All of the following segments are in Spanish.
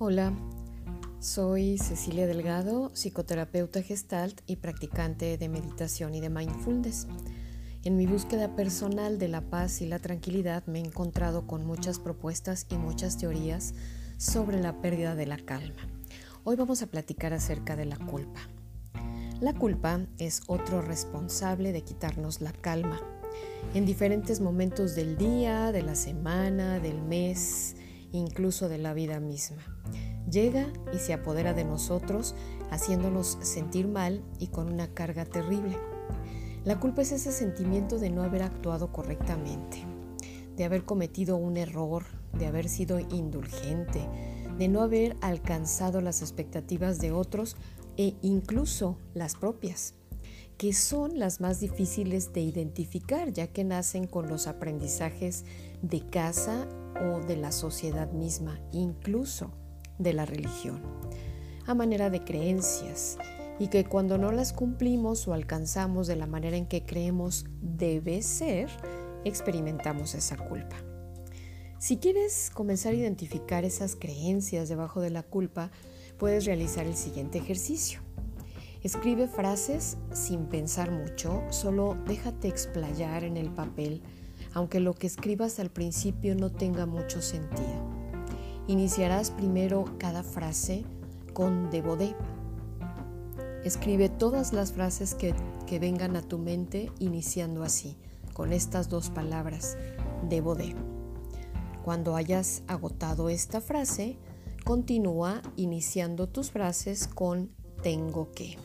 Hola, soy Cecilia Delgado, psicoterapeuta gestalt y practicante de meditación y de mindfulness. En mi búsqueda personal de la paz y la tranquilidad me he encontrado con muchas propuestas y muchas teorías sobre la pérdida de la calma. Hoy vamos a platicar acerca de la culpa. La culpa es otro responsable de quitarnos la calma en diferentes momentos del día, de la semana, del mes, incluso de la vida misma. Llega y se apodera de nosotros, haciéndonos sentir mal y con una carga terrible. La culpa es ese sentimiento de no haber actuado correctamente, de haber cometido un error, de haber sido indulgente, de no haber alcanzado las expectativas de otros e incluso las propias que son las más difíciles de identificar, ya que nacen con los aprendizajes de casa o de la sociedad misma, incluso de la religión, a manera de creencias, y que cuando no las cumplimos o alcanzamos de la manera en que creemos debe ser, experimentamos esa culpa. Si quieres comenzar a identificar esas creencias debajo de la culpa, puedes realizar el siguiente ejercicio. Escribe frases sin pensar mucho, solo déjate explayar en el papel, aunque lo que escribas al principio no tenga mucho sentido. Iniciarás primero cada frase con debo de. Escribe todas las frases que, vengan a tu mente iniciando así, con estas dos palabras, debo de. Cuando hayas agotado esta frase, continúa iniciando tus frases con tengo que.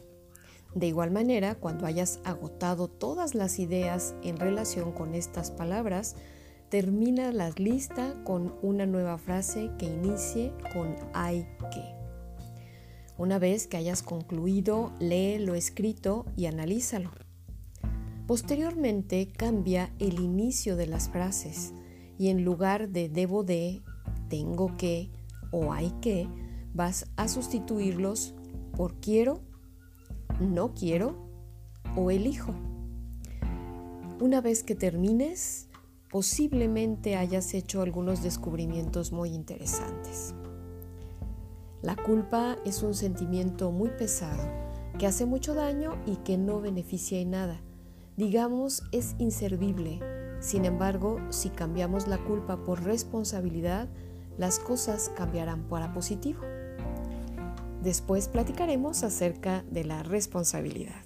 De igual manera, cuando hayas agotado todas las ideas en relación con estas palabras, termina la lista con una nueva frase que inicie con hay que. Una vez que hayas concluido, lee lo escrito y analízalo. Posteriormente cambia el inicio de las frases y en lugar de debo de, tengo que o hay que, vas a sustituirlos por quiero no quiero o elijo. Una vez que termines, posiblemente hayas hecho algunos descubrimientos muy interesantes. La culpa es un sentimiento muy pesado que hace mucho daño y que no beneficia en nada. Digamos, es inservible. Sin embargo, si cambiamos la culpa por responsabilidad, las cosas cambiarán para positivo. Después platicaremos acerca de la responsabilidad.